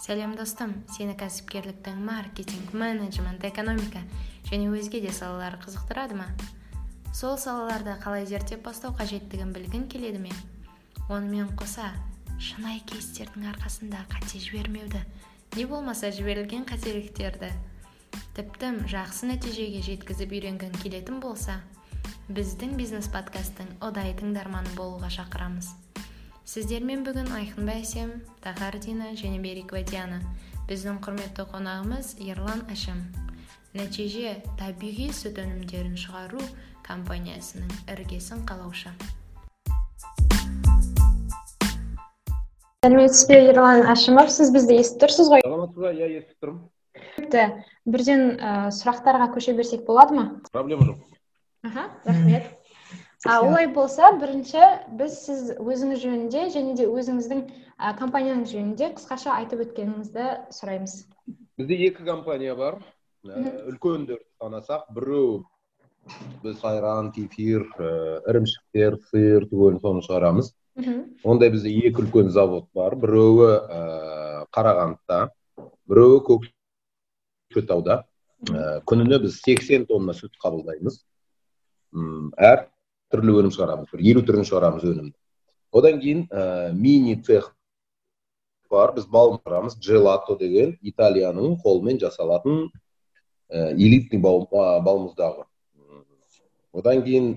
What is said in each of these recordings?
сәлем достым. Сені кәсіпкерліктің маркетинг менеджмент экономика және өзге де салалары қызықтырады ма? Сол салаларды қалай зерттеп бастау қажеттігін білгің келеді ме? Онымен қоса шынайы кейстердің арқасында қате жібермеуді не болмаса жіберілген қателіктерді тіпті жақсы нәтижеге жеткізіп үйренгің келетін болса біздің бизнес подкасттың ұдайы тыңдарманы болуға шақырамыз. Сіздермен бүгін айқын бәсем тахардина және берикова диана біздің құрметті қонағымыз ерлан әшім. Нәтиже табиғи сүт өнімдерін шығару компаниясының іргесін қалаушы. Сәлеметсіз бе ерлан әшімов? Сіз бізді естіп тұрсыз ғой? Саламатсыз ба? Иә естіп тұрмын. Бірден ә, сұрақтарға көше берсек болады ма? Проблема жоқ. Аха рахмет. А олай болса бірінші біз сіз өзіңіз жөнінде және де өзіңіздің ә, компанияңыз жөнінде қысқаша айтып өткеніңізді сұраймыз. Бізде екі компания бар. Үлкендерді санасақ біреу біз айран кефир ірімшіктер сиыр түгел соны шығарамыз. Ондай бізде екі үлкен завод бар. Біреуі ә, қарағандыда біреуі көкшетауда ә, күніне біз 80 тонна сүт қабылдаймыз. Әр түрлі өнім шығарамыз бір елу түрін шығарамыз өнімді одан кейін ә, мини цех бар біз балм шығарамыз джелато деген италияның қолмен жасалатын ә, элитный балмұздағы одан кейін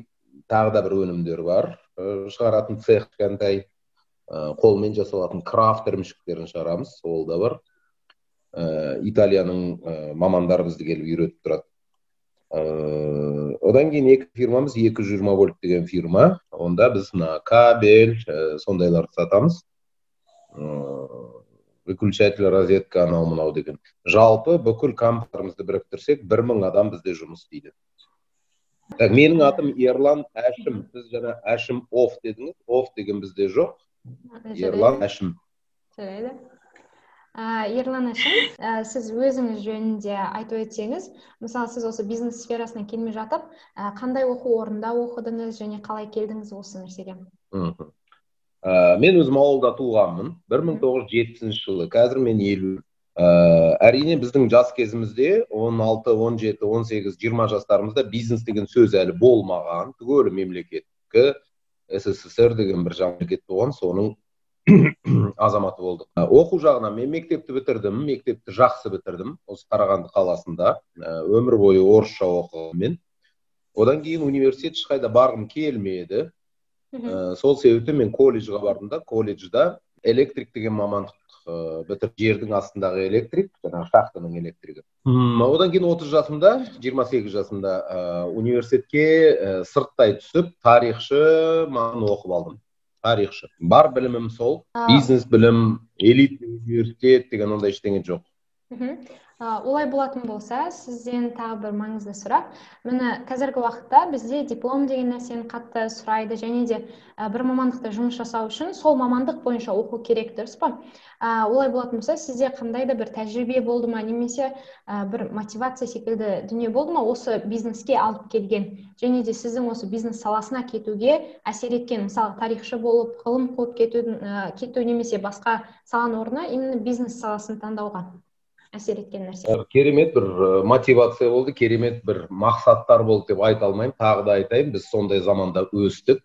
тағы да бір өнімдер бар ә, шығаратын цех кішкентай ә, қолмен жасалатын крафт ірімшіктерін шығарамыз ол да бар ә, италияның ә, мамандары бізді келіп үйретіп тұрады ыыы одан кейін екі фирмамыз екі жүз жиырма вольт деген фирма. Онда біз мына кабель ә, сондайларды сатамыз. Ыыы выключатель розетка анау мынау деген. Жалпы бүкіл компаниямызды біріктірсек бір мың адам бізде жұмыс істейді. Так менің атым ерлан әшім. Сіз жаңа әшім оф дедіңіз. Оф деген бізде жоқ. Ерлан әшім. Жарайды. Ә, ерлан әшім ә, сіз өзіңіз жөнінде айтып өтсеңіз мысалы сіз осы бизнес сферасына келмей жатып ә, қандай оқу орнында оқыдыңыз және қалай келдіңіз осы нәрсеге мхм. Ә, мен өзім ауылда туғанмын. 1970 жылы. Қазір мен елу ә, әрине біздің жас кезімізде 16, 17, 18, 20 жастарымызда бизнес деген сөз әлі болмаған. түгелі мемлекеттікі ссср деген бір мемлекет болған. Соның азаматы болдық оқу жағынан мен мектепті бітірдім мектепті жақсы бітірдім осы қарағанды қаласында. Өмір бойы орысша оқыдым мен. Одан кейін университет ешқайда барғым келмеді. Ә, сол себептен мен колледжге бардым да. Колледжда электрик деген мамандық ә, бітіріп жердің астындағы электрик жаңағы шахтаның электригі одан кейін отыз жасымда жиырма сегіз жасымда ә, университетке ә, сырттай түсіп тарихшы маман оқып алдым. Тарихшы бар білімім сол бизнес білім элитный университет деген ондай ештеңе жоқ. Мхм. Олай болатын болса сізден тағы бір маңызды сұрақ. Міне қазіргі уақытта бізде диплом деген нәрсені қатты сұрайды және де бір мамандықта жұмыс жасау үшін сол мамандық бойынша оқу керек дұрыс па? Ә, олай болатын болса сізде қандай да бір тәжірибе болды ма? Немесе бір мотивация секілді дүние болды ма осы бизнеске алып келген? Және де сіздің осы бизнес саласына кетуге әсер еткен мысалы тарихшы болып ғылым қуып кету, кету немесе басқа саланың орнына именно бизнес саласын таңдауға? Әсер еткен нәрсе. Керемет бір мотивация болды керемет бір мақсаттар болды деп айта алмаймын. Тағы да айтайын біз сондай заманда өстік.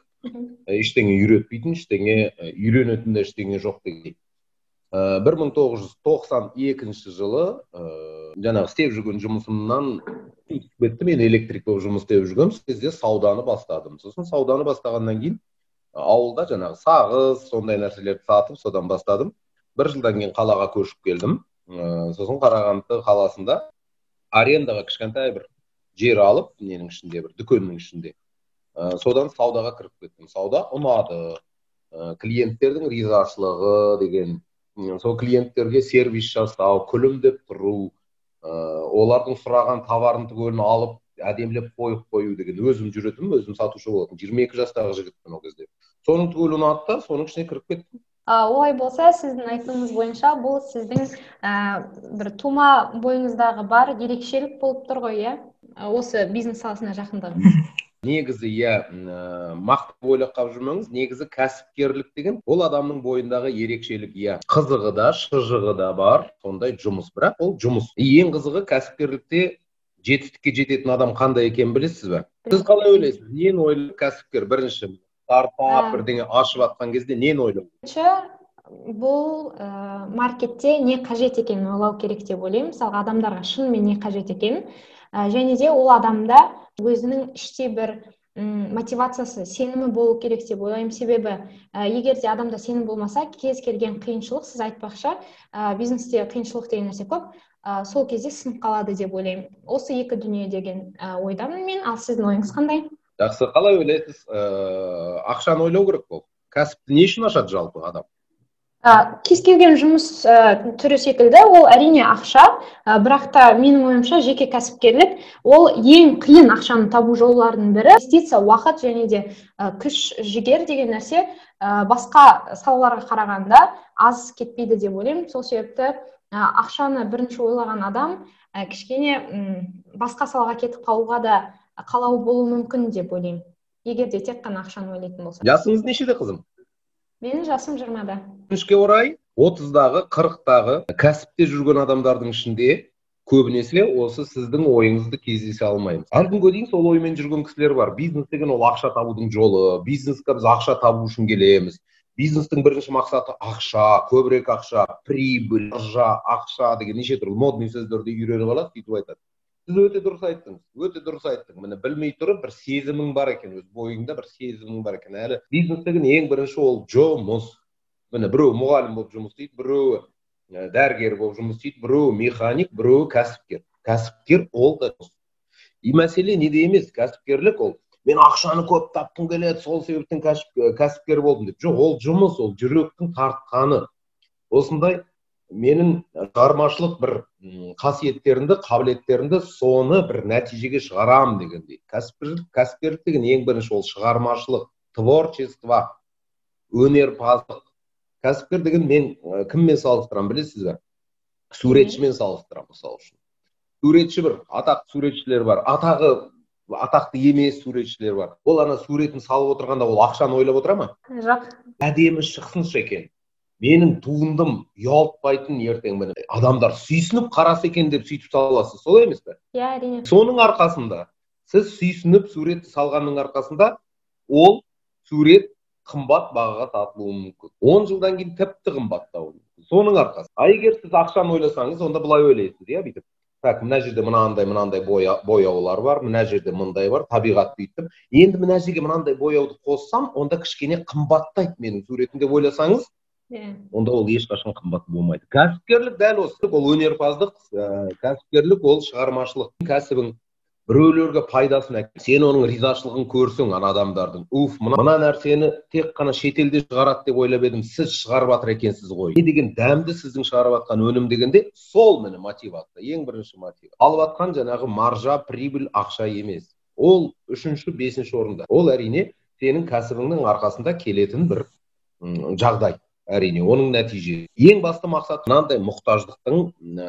Ештеңе үйретпейтін ештеңе үйренетін де ештеңе жоқ деген бір мың тоғыз жүз тоқсан екінші жылы ыыы жаңағы істеп жүрген жұмысымнан кетті мен электрик болып жұмыс істеп жүргенмін. Сол кезде сауданы бастадым. Сосын сауданы бастағаннан кейін ауылда жаңағы сағыз сондай нәрселерді сатып содан бастадым. Бір жылдан кейін қалаға көшіп келдім. Ыыы сосын қарағанды қаласында арендаға кішкентай бір жер алып ненің ішінде бір дүкеннің ішінде ә, содан саудаға кіріп кеттім. Сауда ұнады. Ә, клиенттердің ризашылығы деген сол клиенттерге сервис жасау күлімдеп тұру ә, олардың сұраған товарын түгелін алып әдемілеп қойып қою деген өзім жүретінмін өзім сатушы болатынмын. жиырма екі жастағы жігітпін ол кезде. Соның түгелі ұнады да соның ішіне кіріп кеттім. Олай болса сіздің айтуыңыз бойынша бұл сіздің ә, бір тума бойыңыздағы бар ерекшелік болып тұр ғой иә? Осы бизнес саласына жақындығы негізі иә мақтап ойлап қалып жүрмеңіз. Негізі кәсіпкерлік деген ол адамның бойындағы ерекшелік иә. Қызығы да шыжығы да бар сондай жұмыс. Бірақ ол жұмыс. Ең қызығы кәсіпкерлікте жетістікке жететін адам қандай екенін білесіз бе? Сіз қалай ойлайсыз? Нені ойлайды кәсіпкер? Бірінші стартап бірдеңе ашып жатқан кезде нені ойлау? Бұл ә, маркетте не қажет екенін ойлау керек деп ойлаймын. Мысалға адамдарға шынымен не қажет екенін. Ә, және де ол адамда өзінің іште бір мотивациясы сенімі болу керек деп ойлаймын. Себебі ә, егер де адамда сенім болмаса кез келген қиыншылық сіз айтпақша ә, бизнесте қиыншылық деген нәрсе көп ә, сол кезде сынып қалады деп ойлаймын. Осы екі дүние деген ә, ойдамын мен. Ал сіздің ойыңыз қандай? Жақсы. Қалай ойлайсыз? Ыыы ақшаны ойлау керек қой. Кәсіпті не үшін ашады жалпы адам? Ә, кез келген жұмыс ә, түрі секілді ол әрине ақша. Ә, бірақ та менің ойымша жеке кәсіпкерлік ол ең қиын ақшаны табу жолдарының бірі. Инвестиция уақыт және де ә, күш жігер деген нәрсе ә, басқа салаларға қарағанда аз кетпейді деп ойлаймын. Сол себепті ақшаны бірінші ойлаған адам ә, кішкене басқа салаға кетіп қалуға да қалауы болуы мүмкін деп ойлаймын. Егер де тек қана ақшаны ойлайтын болса жасыңыз нешеде қызым? Менің жасым жиырмада. Өкінішке орай отыздағы қырықтағы кәсіпте жүрген адамдардың ішінде көбінесе осы сіздің ойыңызды кездесе алмаймыз. Әлі күнге дейін сол оймен жүрген кісілер бар. Бизнес деген ол ақша табудың жолы. Бизнеске біз ақша табу үшін келеміз. Бизнестің бірінші мақсаты ақша көбірек ақша прибыль ыржа ақша деген неше түрлі модный сөздерді үйреніп алады сөйтіп айтады. Сіз өте дұрыс айттыңыз өте дұрыс айттың. Міне білмей тұрып бір сезімің бар екен өз бойыңда бір сезімің бар екен. Әлі бизнес деген ең бірінші ол жұмыс. Міне біреу мұғалім болып жұмыс істейді біреуі дәрігер болып жұмыс істейді біреуі механик біреуі кәсіпкер. Кәсіпкер ол да и мәселе неде емес кәсіпкерлік ол мен ақшаны көп тапқым келеді сол себептен кәсіпкер болдым деп. Жоқ ол жұмыс ол жүректің тартқаны. Осындай менің шығармашылық бір қасиеттерімді қабілеттерімді соны бір нәтижеге шығарамын дегендей. Кәсіпкерлік кәсіпкерлік деген ең бірінші ол шығармашылық творчество өнерпаздық. Кәсіпкер деген мен кіммен салыстырамын білесіз бе суретшімен салыстырамын мысалы үшін. Суретші бір атақты суретшілер бар атағы атақты емес суретшілер бар. Ол ана суретін салып отырғанда ол ақшаны ойлап отыра ма? Жоқ. Әдемі шықсыншы екен. Менің туындым ұялтпайтын ертең міне адамдар сүйсініп қараса екен деп сөйтіп саласыз солай емес пе? Иә әрине. Соның арқасында сіз сүйсініп суретті салғанның арқасында ол сурет қымбат бағаға сатылуы мүмкін. Он жылдан кейін тіпті қымбаттауы мүмкін. Соның арқасы. А егер сіз ақшаны ойласаңыз онда былай ойлайсыз иә бүйтіп. Так мына жерде мынандай мынандай бояулар бар мына жерде мындай бар табиғат бүйтіп. Енді мына жерге мынандай бояуды қоссам онда кішкене қымбаттайды менің суретім деп ойласаңыз иә онда ол ешқашан қымбат болмайды. Кәсіпкерлік дәл осы ол өнерпаздық ә, кәсіпкерлік ол шығармашылық кәсібің біреулерге пайдасын әкел сен оның ризашылығын көрсең ана адамдардың. Уф мына, мына нәрсені тек қана шетелде шығарады деп ойлап едім сіз шығарып жатыр екенсіз ғой. Не деген дәмді сіздің шығарып жатқан өнім дегенде сол міне мотивация ең бірінші мотив алып жатқан жаңағы маржа прибыль ақша емес. Ол үшінші бесінші орында. Ол әрине сенің кәсібіңнің арқасында келетін бір жағдай. Әрине оның нәтижесі. Ең басты мақсат мынандай мұқтаждықтың ә,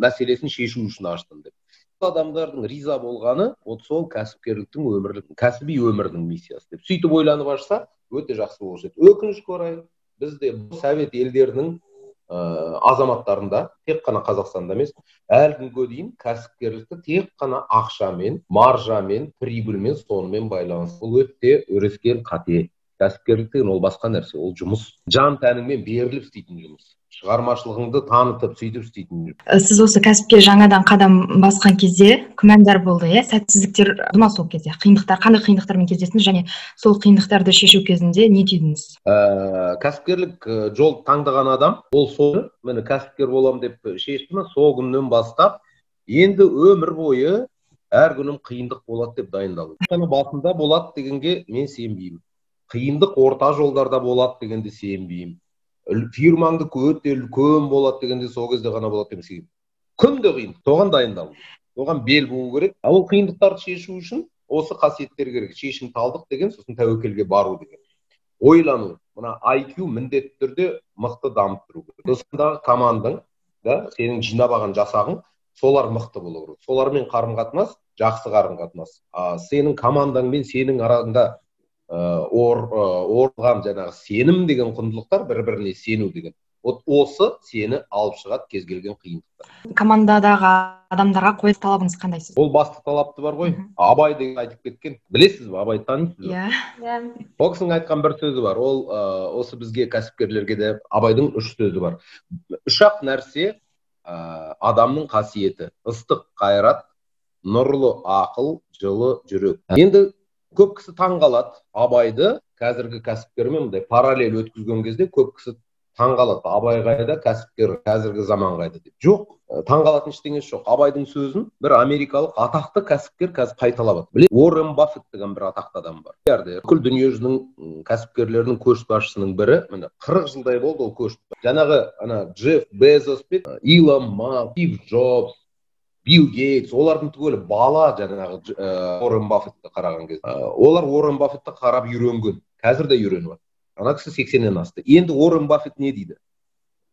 мәселесін шешу үшін аштым деп. Адамдардың риза болғаны вот сол кәсіпкерліктің өмірлік кәсіби өмірдің миссиясы деп. Сөйтіп ойланып ашса өте жақсы болушы еді. Өкінішке орай бізде совет елдерінің ә, азаматтарында тек қана қазақстанда емес әлі күнге дейін кәсіпкерлікті тек қана ақшамен маржамен прибыльмен сонымен байланысты бұл өте өрескел қате. Кәсіпкерлік деген ол басқа нәрсе. Ол жұмыс. Жан тәніңмен беріліп істейтін жұмыс. Шығармашылығыңды танытып сөйтіп істейтін сіз осы кәсіпке жаңадан қадам басқан кезде күмәндар болды иә? Сәтсіздіктер ма сол кезде. Қиындықтар қандай қиындықтармен кездестіңіз? Және сол қиындықтарды шешу кезінде не түйдіңіз? Ә, кәсіпкерлік жол таңдаған адам ол сол міне кәсіпкер боламын деп шешті сол күннен бастап енді өмір бойы әр күнім қиындық болады деп дайындалу басында болады дегенге мен сенбеймін. Қиындық орта жолдарда болады дегенде сенбеймін. Фирмаңды өте үлкен болады дегенде сол кезде ғана болады деп есептеймін күнде қиын соған дайындалу. Оған бел буу керек. Ал ол қиындықтарды шешу үшін осы қасиеттер керек. Шешімталдық деген сосын тәуекелге бару деген. Ойлану мына IQ міндетті түрде мықты дамып тұру керек командаң да сенің жинап алған жасағың солар мықты болу керек. Солармен қарым қатынас жақсы қарым қатынас. А сенің командаңмен сенің араңда орған жаңағы сенім деген құндылықтар бір біріне сену деген. Вот осы сені алып шығады кез келген қиындықтан командадағы адамдарға қоятын талабыңыз қандай сіз? Ол басты талапты бар ғой. Абай деген айтып кеткен. Білесіз бе абайды танисыз ба? Иә. Иә. Ол кісінің айтқан бір сөзі бар. Ол ә, осы бізге кәсіпкерлерге де абайдың үш сөзі бар. Үш ақ нәрсе ә, адамның қасиеті. Ыстық қайрат нұрлы ақыл жылы жүрек. Енді көп кісі таң қалады абайды қазіргі кәсіпкермен мындай параллель өткізген кезде көп кісі таңқалады абай қайда кәсіпкер қазіргі заман қайда деп. Жоқ таңқалатын ештеңесі жоқ. Абайдың сөзін бір америкалық атақты кәсіпкер қазір қайталап жатыр біле уоррен баффет деген бір атақты адам бар. Бүкіл дүниежүзінің кәсіпкерлерінің көшбасшысының бірі. Міне қырық жылдай болды ол көш. Жаңағы ана джефф безос пен илон маск стив джобс билл гейтс олардың түгелі бала жаңағы уоррен баффетті қараған кезде. Олар уоррен баффетті қарап үйренген. Қазір де үйреніп жатыр. Ана кісі сексеннен асты. Енді уоррен баффет не дейді?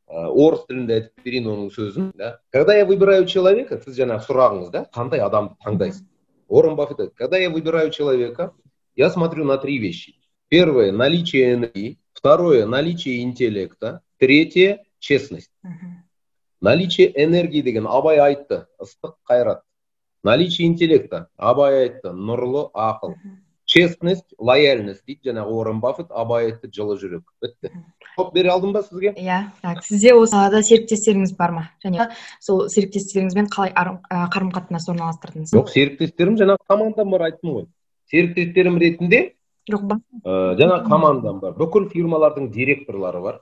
Орыс тілінде айтып берейін оның сөзін да? Когда я выбираю человека сіз жаңағы сұрағыңыз да? Қандай адамды таңдайсыз? Уоррен баффет когда я выбираю человека я смотрю на три вещи. Первое наличие энергии. Второе наличие интеллекта. Третье честность. Наличие энергии деген абай айтты ыстық қайрат. Наличие интеллекта абай айтты нұрлы ақыл. Честность лояльность дейді жаңағы уоррен баффет абай айтты жылы жүрек. Бітті. Жауап бере алдым ба сізге? Иә так сізде осы салада серіктестеріңіз бар ма? Және сол серіктестеріңізбен қалай қарым қатынас орналастырдыңыз? Жоқ серіктестерім жаңағы командам бар айттым ғой. Серіктестерім ретінде жоқ ба жаңағы командам бар. Бүкіл фирмалардың директорлары бар.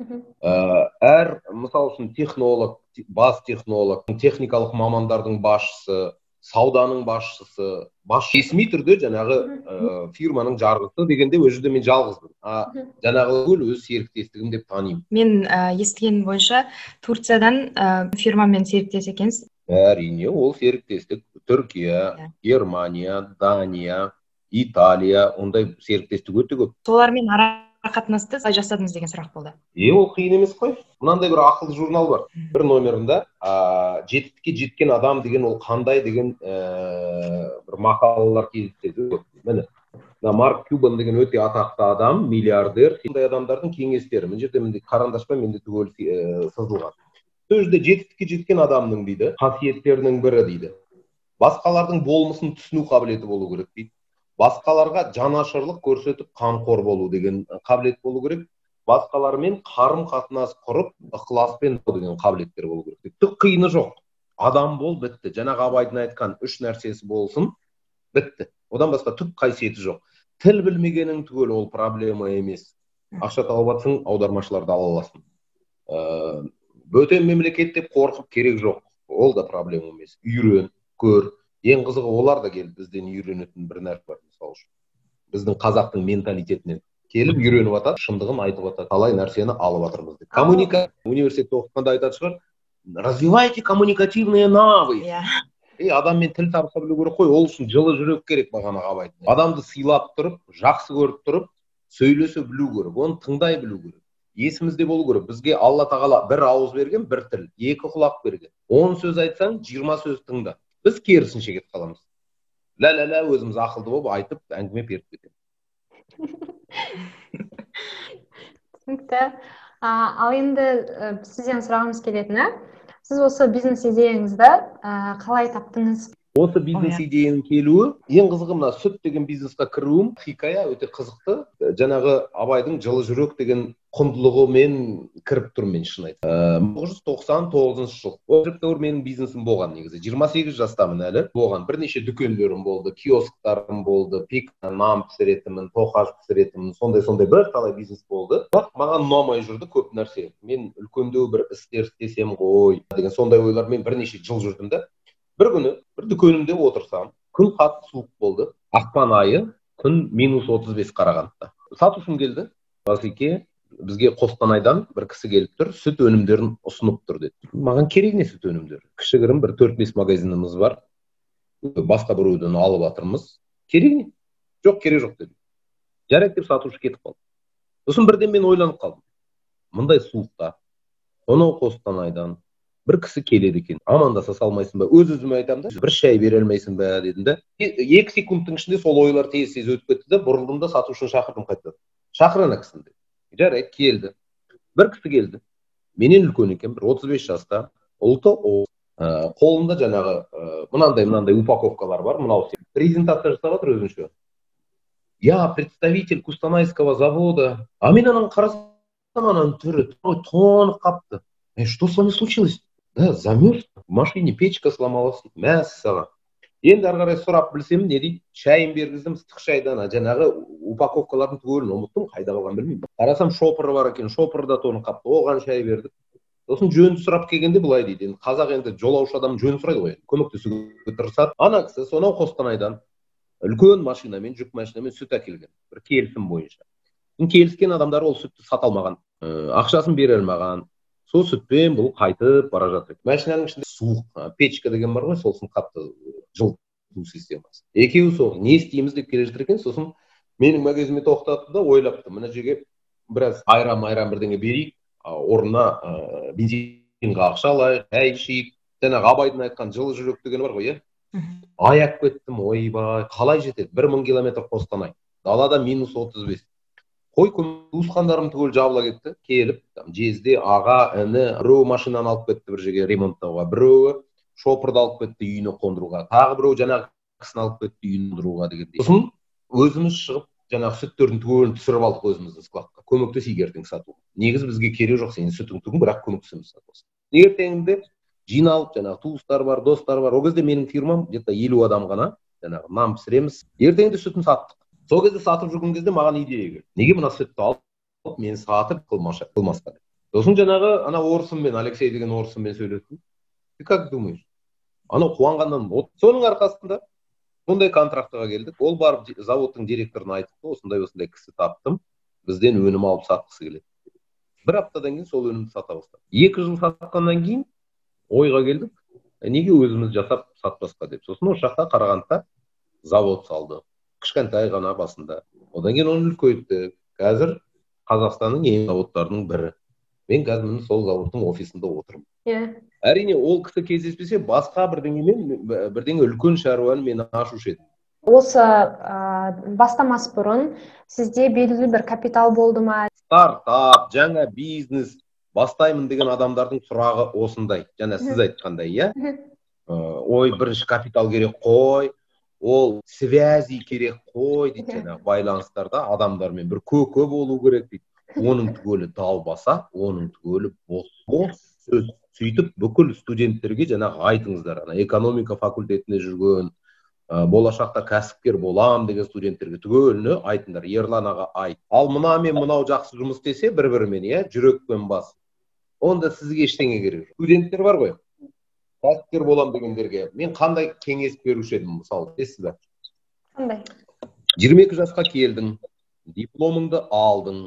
Әр мысалы үшін технолог бас технолог техникалық мамандардың басшысы сауданың басшысы бас ресми түрде жаңағы ә, фирманың жарғысы дегенде ол жерде мен жалғызбын а жаңағы өз серіктестігім деп танимын. Мен ә, естігенім бойынша турциядан ә, фирмамен серіктес екенсіз. Әрине ол серіктестік түркия yeah. германия дания италия ондай серіктестік өте көп. Солармен ара қатынасты қалай жасадыңыз деген сұрақ болды. Е ол қиын емес қой. Мынандай бір ақылды журнал бар. Бір номерінде ә, жетістікке жеткен адам деген ол қандай деген ә, бір мақалалар кездеседі міне мына марк кюбан деген өте атақты адам миллиардер. Сондай адамдардың кеңестері. Мына жерде қарындашпен менде түгел ә, сызылған. Сол жерде жетістікке жеткен адамның дейді қасиеттерінің бірі дейді. Басқалардың болмысын түсіну қабілеті болу керек дейді. Басқаларға жанашырлық көрсетіп қамқор болу деген қабілет болу керек. Басқалармен қарым қатынас құрып ықыласпен деген қабілеттер болу керек түк қиыны жоқ. Адам бол бітті. Жаңағы абайдың айтқан үш нәрсесі болсын бітті. Одан басқа түк қасиеті жоқ. Тіл білмегенің түгел ол проблема емес. Ақша тауып жатсаң аудармашыларды ала аласың. Ыыы бөтен мемлекет деп қорқып керек жоқ. Ол да проблема емес. Үйрен көр ең қызығы олар да келіп бізден үйренетін бір нәрсе бар мысалы үшін. Біздің қазақтың менталитетінен келіп үйреніп жатады шындығын айтып жатады талай нәрсені алып жатырмыз деп. Коммуника университетте оқығанда айтатын шығар развивайте коммуникативные навыки иә. Ей адаммен тіл табыса білу керек қой ол үшін жылы жүрек керек бағанағы абай. Адамды сыйлап тұрып жақсы көріп тұрып сөйлесе білу керек оны тыңдай білу керек. Есімізде болу керек. Бізге алла тағала бір ауыз берген бір тіл екі құлақ берген. Он сөз айтсаң жиырма сөз тыңда. Біз керісінше кетіп қаламыз. Лә лә лә өзіміз ақылды болып айтып әңгіме беріп кетеміз. Түсінікті. Ал енді сізден сұрағымыз келетіні сіз осы бизнес идеяңызды қалай таптыңыз? Осы бизнес идеяның келуі ең қызығы мына сүт деген бизнесқа кіруім хикая өте қызықты. Жаңағы абайдың жылы жүрек деген құндылығымен кіріп тұрмын мен шын айтсам. Мың тоғыз жүз тоқсан тоғызыншы жыл. Ол менің бизнесім болған негізі. жиырма сегіз жастамын әлі. Болған бірнеше дүкендерім болды киосктарым болды пик нан пісіретінмін тоқаш пісіретінмін сондай сондай бірталай бизнес болды. Бірақ маған ұнамай жүрді көп нәрсе. Мен үлкендеу бір істер істесем ғой деген сондай ойлармен бірнеше жыл жүрдім да бір күні бір дүкенімде отырсам күн қатты суық болды ақпан айы күн минус отыз бес қарағандыда сатушым келді басеке бізге қостанайдан бір кісі келіп тұр сүт өнімдерін ұсынып тұр деді маған керек не сүт өнімдері кішігірім бір төрт бес магазиніміз бар басқа біреуден алып жатырмыз керек не жоқ керек жоқ деді жарайды деп сатушы кетіп қалды сосын бірден мен ойланып қалдым мындай суықта сонау қостанайдан бір кісі келеді екен. Амандаса салмайсың ба? Өз өзіме айтамын да. Бір шай бере алмайсың ба дедім да. Екі секундтың ішінде сол ойлар тез тез өтіп кетті да бұрылдым да сатушыны шақырдым қайтадан. Шақыр ана кісіні жарайды келді. Бір кісі келді. Менен үлкен екен бір отыз бес жаста. Ұлты ә, қолында жаңағы ә, мынандай мынандай упаковкалар бар мынау презентация жасап жатыр өзінше я представитель кустанайского завода. А мен ананы қарасам ананың түрі тоңып қалыпты что с вами случилось? Да замерз в машине печка сломалась дейді мәссаған енді ары қарай сұрап білсем не дейді? Шайын бергіздім ыстық шайды ана жаңағы упаковкалардың түгелін ұмыттым қайда қалғанын білмеймін. Қарасам шопыры бар екен шопыры да тоңып қалыпты оған шай бердік сосын жөнін сұрап келгенде былай дейді. Енді қазақ енді жолаушы адам жөн сұрайды ғой. Көмектесуге тырысады. Ана кісі сонау қостанайдан үлкен машинамен жүк машинамен сүт әкелген. Бір келісім бойынша. Келіскен адамдар ол сүтті сата алмаған. Ақшасын бере алмаған. Сол сүтпен бұл қайтып бара жатыр. Машинаның ішінде суық печка деген бар ғой сосын қатты жылыту системасы. Екеуі сол не істейміз деп келе жатыр екен сосын менің магазинімді тоқтатты да ойлапты. Мына жерге біраз айран майран бірдеңе берейік орнына ыыы бензинға ақша алайық шай ішейік. Жаңағы абайдың айтқан жылы жүрек дегені бар ғой иә? Аяп кеттім ойбай қалай жетеді? Бір мың километр қостанай далада минус отыз бес. Қой туысқандарым түгел жабыла кетті келіп жезде аға іні біреуі машинаны алып кетті бір жерге ремонттауға біреуі шопырды алып кетті үйіне қондыруға тағы біреуі жаңағы кісіні алып кетті үйіне қондыруға дегендей. Сосын өзіміз шығып жаңағы сүттердің түгелін түсіріп алдық өзіміздің складқа көмектесейік ертең сатуға негізі бізге керегі жоқ сенің сүтің түгін бірақ көмектесеміз ертеңінде жиналып жаңағы туыстар бар достар бар ол кезде менің фирмам где то елу адам ғана жаңағы нан пісіреміз. Ертеңінде сүтін саттық. Сол кезде сатып жүрген кезде маған идея келді. Неге мына сүтті алып мен сатып қылмасқа деп. Сосын жаңағы ана орысыммен алексей деген орысыммен сөйлестім. Ты как думаешь? Анау қуанғаннан соның арқасында сондай контрактыға келдік. Ол барып заводтың директорына айтыпты осындай осындай кісі таптым. Бізден өнім алып сатқысы келеді. Бір аптадан кейін сол өнімді сата бастадық екі жыл сатқаннан кейін ойға келдік. Неге өзіміз жасап сатпасқа деп. Сосын осы жақта қарағандыда завод салдық кішкентай ғана басында. Одан кейін оны үлкейттік қазір қазақстанның ең заводтарының бірі. Мен қазір міне сол заводтың офисында отырмын. Иә. Yeah. әрине ол кісі кездеспесе басқа бірдеңемен бірдеңе үлкен шаруаны мен ашушы едім. Осы ә, бастамас бұрын сізде белгілі бір капитал болды ма? Стартап жаңа бизнес бастаймын деген адамдардың сұрағы осындай. Жаңа сіз айтқандай иә? Ой бірінші капитал керек қой. Ол связи керек қой дейді жаңағы байланыстарда адамдармен бір көкө болу керек дейді. Оның түгелі далбаса оның түгелі бос бос сөз сөйтіп бүкіл студенттерге жаңағы айтыңыздар ана экономика факультетінде жүрген ә, болашақта кәсіпкер болам деген студенттерге түгеліне айтыңдар ерлан аға айт. Ал мына мен мынау жақсы жұмыс істесе бір бірімен иә жүрекпен бас. Онда сізге ештеңе керек жоқ. Студенттер бар ғой. Кәсіпкер боламын дегендерге мен қандай кеңес беруші едім мысалы білесіз ба қандай жиырма екі жасқа келдің дипломыңды алдың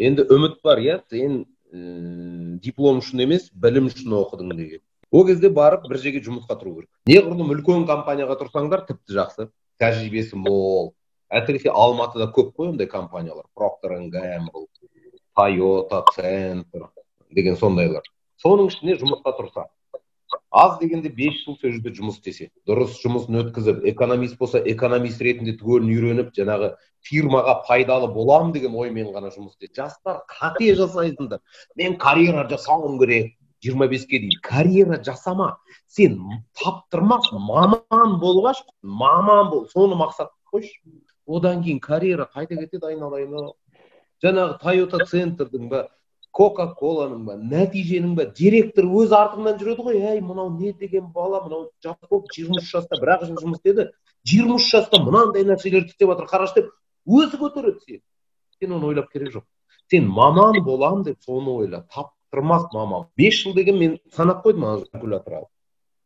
енді үміт бар иә сен ә, диплом үшін емес білім үшін оқыдың деген ол кезде барып бір жерге жұмысқа тұру керек неғұрлым үлкен компанияға тұрсаңдар тіпті жақсы тәжірибесі мол әсіресе алматыда көп қой ондай компаниялар проктор гэмбл тойота центр деген сондайлар соның ішіне жұмысқа тұрса аз дегенде бес жыл сол жерде жұмыс істесе дұрыс жұмысын өткізіп экономист болса экономист ретінде түгелін үйреніп жаңағы фирмаға пайдалы боламын деген оймен ғана жұмыс істейді жастар қате жасайсыңдар. Мен карьера жасауым керек жиырма беске дейін карьера жасама. Сен таптырмақ маман болғаш маман бол соны мақсат қойшы. Одан кейін карьера қайта кетеді айналайын? Жаңағы тойота центрдің ба? Кока коланың ба нәтиженің ба? Директор өз артыңнан жүреді ғой. Әй мынау не деген бала? Мынау жас жиырма үш жаста бір ақ жыл жұмыс істеді. жиырма үш жаста мынандай нәрселерді істеп жатыр. Қарашы деп өзі көтереді сені сен оны ойлап керек жоқ. Сен маман боламын деп соны ойла. Таптырмақ маман. Бес жыл деген мен санап қойдым ана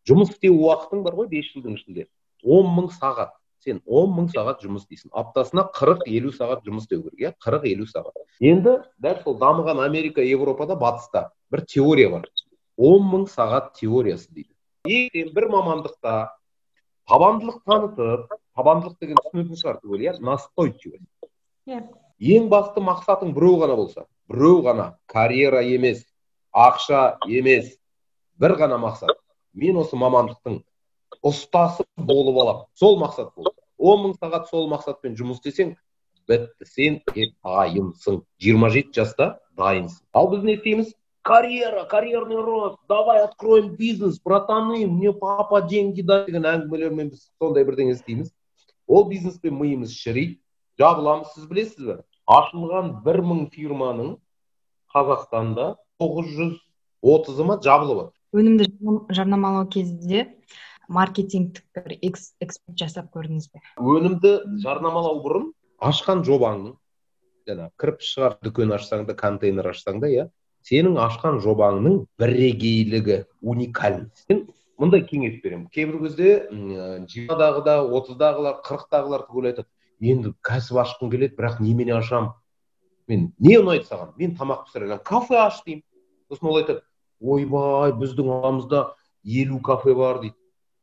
жұмыс істеу уақытың бар ғой бес жылдың ішінде. Он мың сағат. Сен он мың сағат жұмыс істейсің. Аптасына қырық елу сағат жұмыс істеу керек иә? қырық елу сағат. Енді дәл сол дамыған америка европада батыста бір теория бар. он мың сағат теориясы дейді. Егер бір мамандықта табандылық танытып табандылық деген түсінетін шығар түгел иә? Настойчивость иә. Ең басты мақсатың біреу ғана болса біреу ғана. Карьера емес ақша емес бір ғана мақсат. Мен осы мамандықтың ұстасы болып аламын сол мақсат болды. Он мың сағат сол мақсатпен жұмыс істесең бітті. Сен дайынсың. Жиырма жеті жаста дайынсың. Ал біз не істейміз? Карьера карьерный рост. Давай откроем бизнес братаны мне папа деньги дай деген әңгімелермен біз сондай бірдеңе істейміз. Ол бизнеспен миымыз шіриді жабыламыз сіз білесіз бе? Ашылған бір мың фирманың қазақстанда тоғыз жүз отызы ма жабылып жатыр өнімді жарнамалау кезінде маркетингтік бір эксперт жасап көрдіңіз бе? Өнімді жарнамалау бұрын ашқан жобаңның жаңағы кіріп шығар дүкен ашсаң да контейнер ашсаң да иә сенің ашқан жобаңның бірегейлігі уникальность мен мындай кеңес беремін. Кейбір кезде жиырмадағы да отыздағылар қырықтағылар түгел айтады енді кәсіп ашқым келеді бірақ немене ашамын мен не ұнайды саған? Мен тамақ пісіре аламын кафе аш деймін. Сосын ол айтады ойбай біздің арамызда елу кафе бар дейді.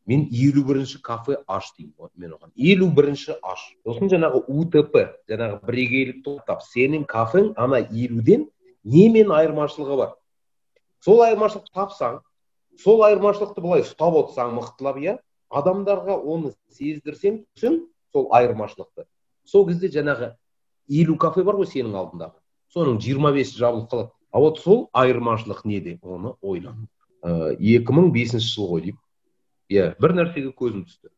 Мен елу бірінші кафе аш деймін мен оған елу бірінші аш сосын жаңағы утп жаңағы бірегейлікті тап сенің кафең ана елуден немен айырмашылығы бар сол айырмашылықты тапсаң сол айырмашылықты былай ұстап отырсаң мықтылап иә адамдарға оны сездірсең сол айырмашылықты сол кезде жаңағы елу кафе бар ғой сенің алдыңдағы соның жиырма бесі жабылып қалады а вот сол айырмашылық неде оны ойлан екі мың бесінші жыл ғой деймін иә бір нәрсеге көзім түсті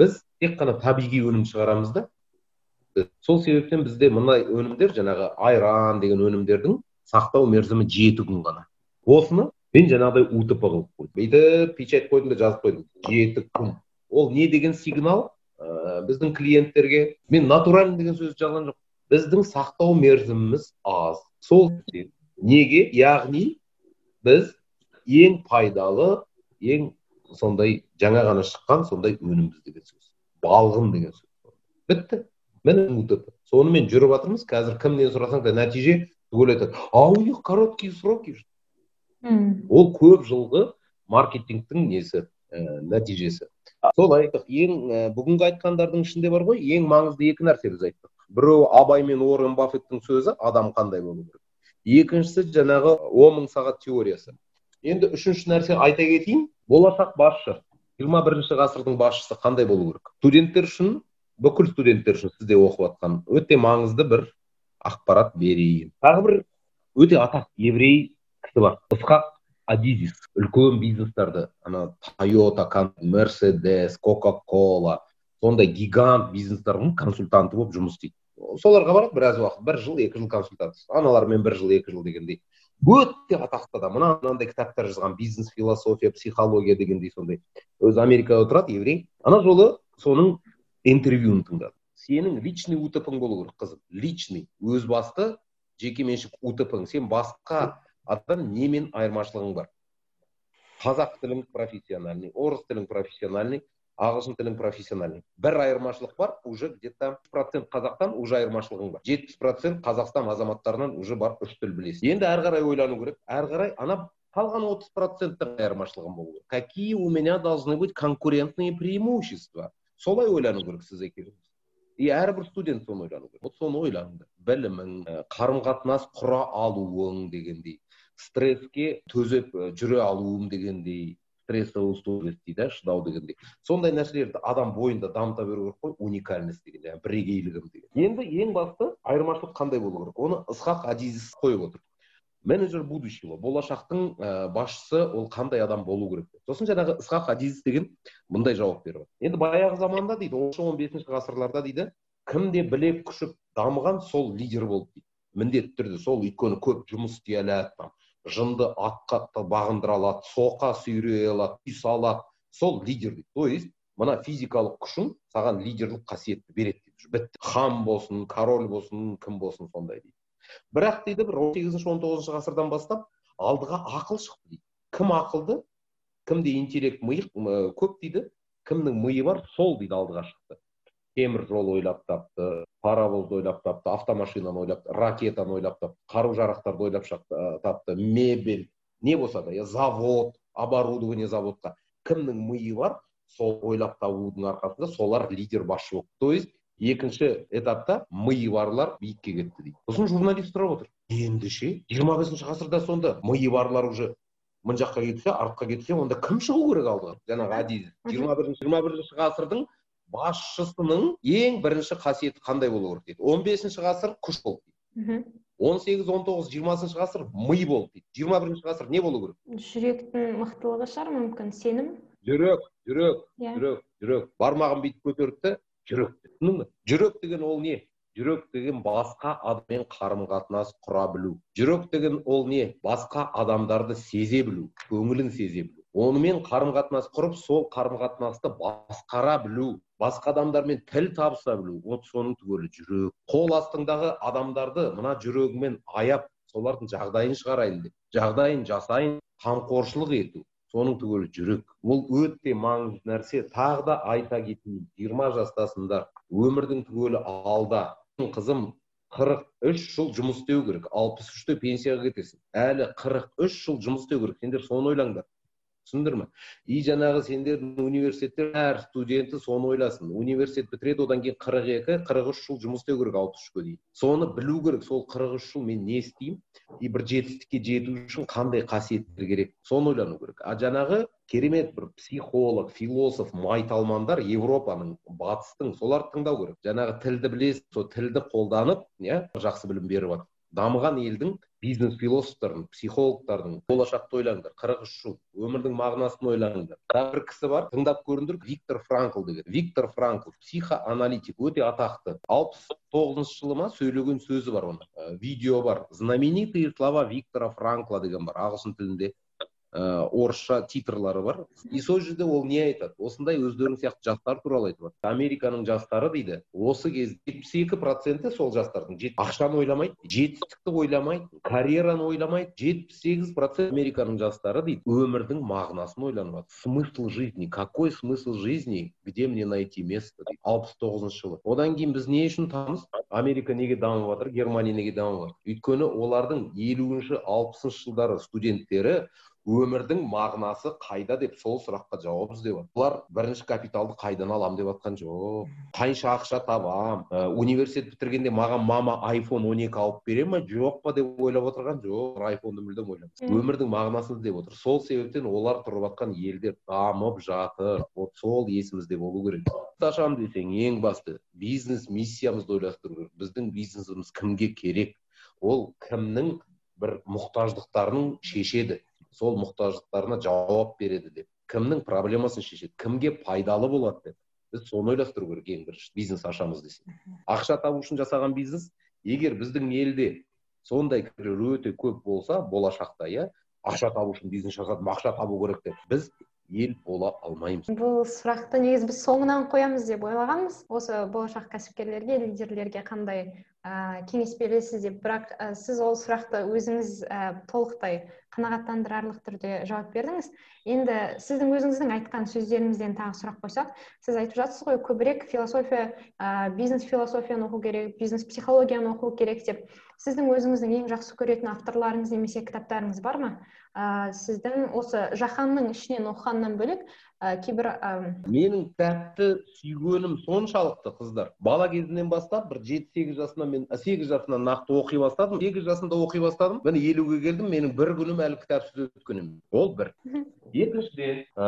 біз тек қана табиғи өнім шығарамыз да сол себептен бізде мындай өнімдер жаңағы айран деген өнімдердің сақтау мерзімі жеті күн ғана осыны мен жаңағыдай утп қылып қойдым бүйтіп печать қойдым да жазып қойдым жеті күн ол не деген сигнал ә, біздің клиенттерге мен натуральный деген сөзді жазған жоқ біздің сақтау мерзіміміз аз сол неге яғни біз ең пайдалы ең сондай жаңа ғана шыққан сондай өнімбіз деген сөз. Балғын деген сөз. Бітті. Міне утп сонымен жүріп жатырмыз. Қазір кімнен сұрасаң да нәтиже түгел айтады. А у них короткие сроки ол көп жылғы маркетингтің несі ә, нәтижесі. Сол айттық. Ең ә, бүгінгі айтқандардың ішінде бар ғой. Ең маңызды екі нәрсе біз айттық. Біреуі абай мен уоррен баффеттің сөзі адам қандай болу керек? Екіншісі жаңағы он мың сағат теориясы. Енді үшінші нәрсе айта кетейін. Болашақ басшы жиырма бірінші ғасырдың басшысы қандай болу керек? Студенттер үшін бүкіл студенттер үшін сізде оқып жатқан өте маңызды бір ақпарат берейін. Тағы бір өте атақты еврей кісі бар ысқақ адизис үлкен бизнестарды ана тойота мерседес кока кола сондай гигант бизнестардың консультанты болып жұмыс істейді. Соларға барады біраз уақыт бір жыл екі жыл консультация аналармен бір жыл екі жыл дегендей. Өте атақты адам. Мына мынандай кітаптар жазған бизнес философия психология дегендей сондай. Өзі америкада тұрады еврей. Ана жолы соның интервьюін тыңдадым сенің личный утпң болу керек қызым. Личный. Өз басты жекеменшік утпң сен басқа адам немен айырмашылығың бар? Қазақ тілің профессиональный орыс тілің профессиональный. Ағылшын тілің профессиональный. Бір айырмашылық бар уже где то процент қазақтан уже айырмашылығың бар. Жетпіс процент қазақстан азаматтарынан уже барып үш тіл білесің. Енді әрі қарай ойлану керек. Әрі қарай ана қалған отыз проценттің айырмашылығым болу керек. Какие у меня должны быть конкурентные преимущества? Солай ойлану керек сіз екеуіңіз. И әрбір студент соны ойлану керек. Вот соны ойланыңдар білімің қарым қатынас құра алуың дегендей. Стресске төзіп жүре алуым дегендей. Стрессовая устойчивость дейді шыдау дегендей. Сондай нәрселерді адам бойында дамыта беру керек қой уникальность деген жаңағы бірегейлігім деген. Енді ең басты айырмашылық қандай болу керек? Оны ысқақ адизис қойып отыр. Менеджер будущего болашақтың ә, басшысы ол қандай адам болу керек сосын жаңағы ысқақ адизис деген мындай жауап беріп енді баяғы заманда дейді оныншы он бесінші ғасырларда дейді кімде білек күшік дамыған сол лидер болды дейді. Міндетті түрде сол өйткені көп жұмыс істей алады жынды атқа бағындыра алады соқа сүйрей алады үй салады сол лидер дейді то есть мына физикалық күшің саған лидерлік қасиетті береді дейді бітті. Хан болсын король болсын кім болсын сондай дейді. Бірақ дейді бір он сегізінші он тоғызыншы ғасырдан бастап алдыға ақыл шықты дейді. Кім ақылды кімде интеллект миық көп дейді кімнің миы бар сол дейді алдыға шықты. Темір жол ойлап тапты паровозды ойлап тапты автомашинаны ойлап ракетаны ойлап тапты қару жарақтарды ойлап тапты мебель не болса да завод оборудование заводқа кімнің миы бар сол ойлап табудың арқасында солар лидер басшы болды то есть екінші этапта миы барлар биікке кетті дейді. Сосын журналист сұрап отыр. Енді ше жиырма бесінші ғасырда сонда миы барлар уже мына жаққа кетсе артқа кетсе онда кім шығу керек алдыға? Жаңағы әдиз жиырма бірінші жиырма бірінші ғасырдың басшысының ең бірінші қасиеті қандай болу керек дейді. он бесінші ғасыр күш болды дейді. Он сегіз он тоғыз жиырмасыншы ғасыр ми болды дейді. жиырма бірінші ғасыр не болу керек? Жүректің мықтылығы шығар мүмкін сенім? жүрек жүрек иә. жүрек жүрек. Бармағын бүйтіп көтерді жүрек түсіндің ба жүрек деген ол не? Жүрек деген басқа адаммен қарым қатынас құра білу. Жүрек деген ол не? Басқа адамдарды сезе білу көңілін сезе білу. Онымен қарым қатынас құрып сол қарым қатынасты басқара білу басқа адамдармен тіл табыса білу вот соның түгелі жүрек қол астыңдағы адамдарды мына жүрегімен аяп солардың жағдайын шығарайын деп жағдайын жасайын қамқоршылық ету соның түгелі жүрек. Ол өте маңызды нәрсе. Тағы да айта кетейін жиырма жастасыңдар өмірдің түгелі алда. Қызым қырық үш жыл жұмыс істеу керек алпыс үште пенсияға кетесің. Әлі қырық үш жыл жұмыс істеу керек. Сендер соны ойлаңдар. Түсіндіңдер ма и жаңағы сендердің университеттер әр студенті соны ойласын. Университет бітіреді одан кейін қырық екі қырық үш жыл жұмыс істеу керек алпыс үшке дейін. Соны білу керек. Сол қырық үш жыл мен не істеймін? И бір жетістікке жету үшін қандай қасиеттер керек? Соны ойлану керек. А жаңағы керемет бір психолог философ майталмандар европаның батыстың соларды тыңдау керек. Жаңағы тілді білесіз сол тілді қолданып иә жақсы білім беріп жатыр дамыған елдің бизнес философтарын психологтардың болашақты ойлаңдар қырық үш жыл өмірдің мағынасын ойлаңдар. Тағы бір кісі бар тыңдап көріңдер виктор франкл деген виктор франкл психоаналитик өте атақты. Алпыс тоғызыншы жылы ма сөйлеген сөзі бар оның. Ә, видео бар. Знаменитые слова виктора франкла деген бар ағылшын тілінде. Ә, орысша титрлары бар. И сол жерде ол не айтады? Осындай өздерің сияқты жастар туралы айтып жатыр американың жастары дейді осы кезде жетпіс екі проценті сол жастардың ақшаны ойламайды жетістікті ойламайды карьераны ойламайды. Жетпіс сегіз процент американың жастары дейді өмірдің мағынасын ойланып жатыр смысл жизни? Какой смысл жизни? Где мне найти место? Дейді. алпыс тоғызыншы жылы. Одан кейін біз не үшін тамыз америка неге дамып жатыр германия неге дамып жатыр өйткені олардың елуінші алпысыншы жылдары студенттері өмірдің мағынасы қайда деп сол сұраққа жауап іздеп жатыр бұлар бірінші капиталды қайдан аламын деп жатқан жоқ. Қанша ақша табам? Ә, университет бітіргенде маған мама айфон он екі алып бере ма? Жоқ па деп ойлап отырған жоқ. Айфонды мүлдем ойламайды өмірдің мағынасын іздеп отыр. Сол себептен олар тұрып жатқан елдер дамып жатыр. Вот сол есімізде болу керек. Ашамын десең ең басты бизнес миссиямызды ойластыру керек. Біздің бизнесіміз кімге керек? Ол кімнің бір мұқтаждықтарын шешеді? Сол мұқтаждықтарына жауап береді деп. Кімнің проблемасын шешеді кімге пайдалы болады деп. Біз соны ойластыру керек ең бірінші бизнес ашамыз десек. Ақша табу үшін жасаған бизнес егер біздің елде сондай өте көп болса болашақта иә ақша табу үшін бизнес жасадым ақша табу керек деп біз ел бола алмаймыз. Бұл сұрақты негізі біз соңынан қоямыз деп ойлағанбыз. Осы болашақ кәсіпкерлерге лидерлерге қандай ә, кеңес бересіз деп. Бірақ ә, сіз ол сұрақты өзіңіз ә, толықтай қанағаттандырарлық түрде жауап бердіңіз. Енді сіздің өзіңіздің айтқан сөздеріңізден тағы сұрақ қойсақ сіз айтып жатсыз ғой көбірек философия ә, бизнес философияны оқу керек бизнес психологияны оқу керек деп. Сіздің өзіңіздің ең жақсы көретін авторларыңыз немесе кітаптарыңыз бар ма? Ә, сіздің осы жаһанның ішінен оқығаннан бөлек ә, кейбір ә... менің кітапты сүйгенім соншалықты қыздар. Бала кезімнен бастап бір жеті сегіз жасымнан мен сегіз жасымнан нақты оқи бастадым. Сегіз жасымда оқи бастадым. Міне елуге келдім менің бір күнім әлі кітапсыз өткен емес ол бір. Екіншіден ә,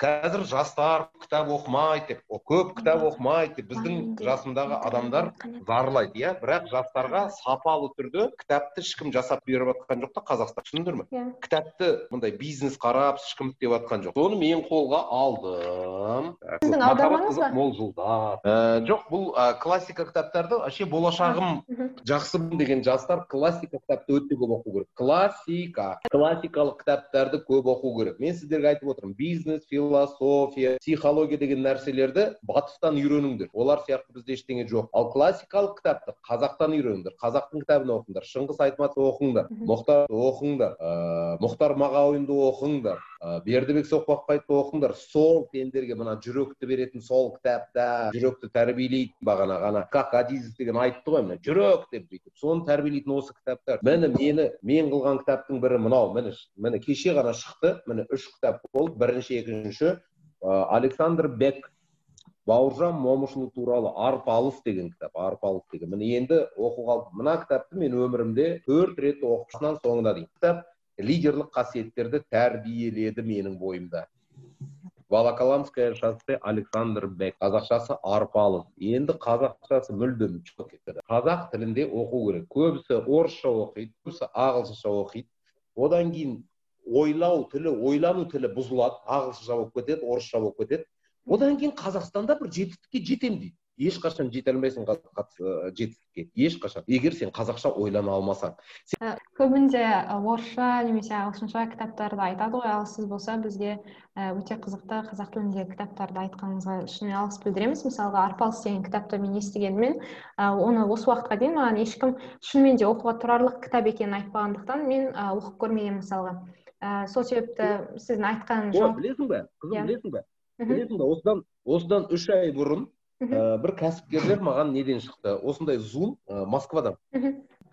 қазір жастар кітап оқымайды деп көп кітап оқымайды деп біздің жасымдағы адамдар зарлайды иә. Бірақ жастарға сапалы түрде кітапты ешкім жасап беріп жатқан жоқ та қазақстан. Түсіндіңдер ме? Иә. Кітапты мындай бизнес қарап ешкім істеп жатқан жоқ. Соны мен қолға алдым. Сіздің аудармаңыз ба? мол жылдар. Ә, жоқ бұл ә, классика кітаптарды вообще болашағым жақсымын деген жастар классика кітапты өте көп оқу керек. Классика. Классикалық кітаптарды көп оқу керек. Мен сіздерге айтып отырмын бизнес философия психология деген нәрселерді батыстан үйреніңдер. Олар сияқты бізде ештеңе жоқ. Ал классикалық кітапты қазақтан үйреніңдер қазақтың кітабын оқыңдар шыңғыс айтматовты оқыңдар мұхтар оқыңдар ыыы мұхтар мағауинді оқыңдар. Бердібек соқпақбаевты оқыңдар. Сол сендерге мына жүректі беретін сол кітапта жүректі тәрбиелейтін бағанағы ана как адизов деген айтты ғой мына жүрек деп бүйтіп. Соны тәрбиелейтін осы кітаптар. Міне мені мен қылған кітаптың бірі мынау. Міне міне кеше ғана шықты. Міне үш кітап болды. Бірінші екінші. Ә, александр бек. Бауыржан момышұлы туралы арпалыс деген кітап. Арпалыс деген. Міне енді оқуға мына кітапты мен өмірімде төрт рет оқып соңына дейін кітап лидерлік қасиеттерді тәрбиеледі менің бойымда. Волоколамское шоссе александр бек қазақшасы арпалыс енді қазақшасы мүлдем жоқ кетті қазақ тілінде оқу керек. Көбісі орысша оқиды көбісі ағылшынша оқиды. Одан кейін ойлау тілі ойлану тілі бұзылады. Ағылшынша болып кетеді орысша болып кетеді. Одан кейін қазақстанда бір жетістікке жетемін дейді. Ешқашан жете алмайсың жетістікке. Ешқашан. Егер сен қазақша ойлана алмасаң. Көбінде орысша немесе ағылшынша кітаптарды айтады ғой. Ал сіз болса бізге өте қызықты қазақ тіліндегі кітаптарды айтқаныңызға шынымен алғыс білдіреміз. Мысалға арпалыс деген кітапты мен естігенмен оны осы уақытқа дейін маған ешкім шынымен де оқуға тұрарлық кітап екенін айтпағандықтан мен оқып көрмегенмін мысалға. Сол себепті сіздің айтқан білесің бе? Қызым білесің бе? Білесің бе? Осыдан осыдан үш ай бұрын ә, бір кәсіпкерлер маған неден шықты? Осындай зум ә, москвадан.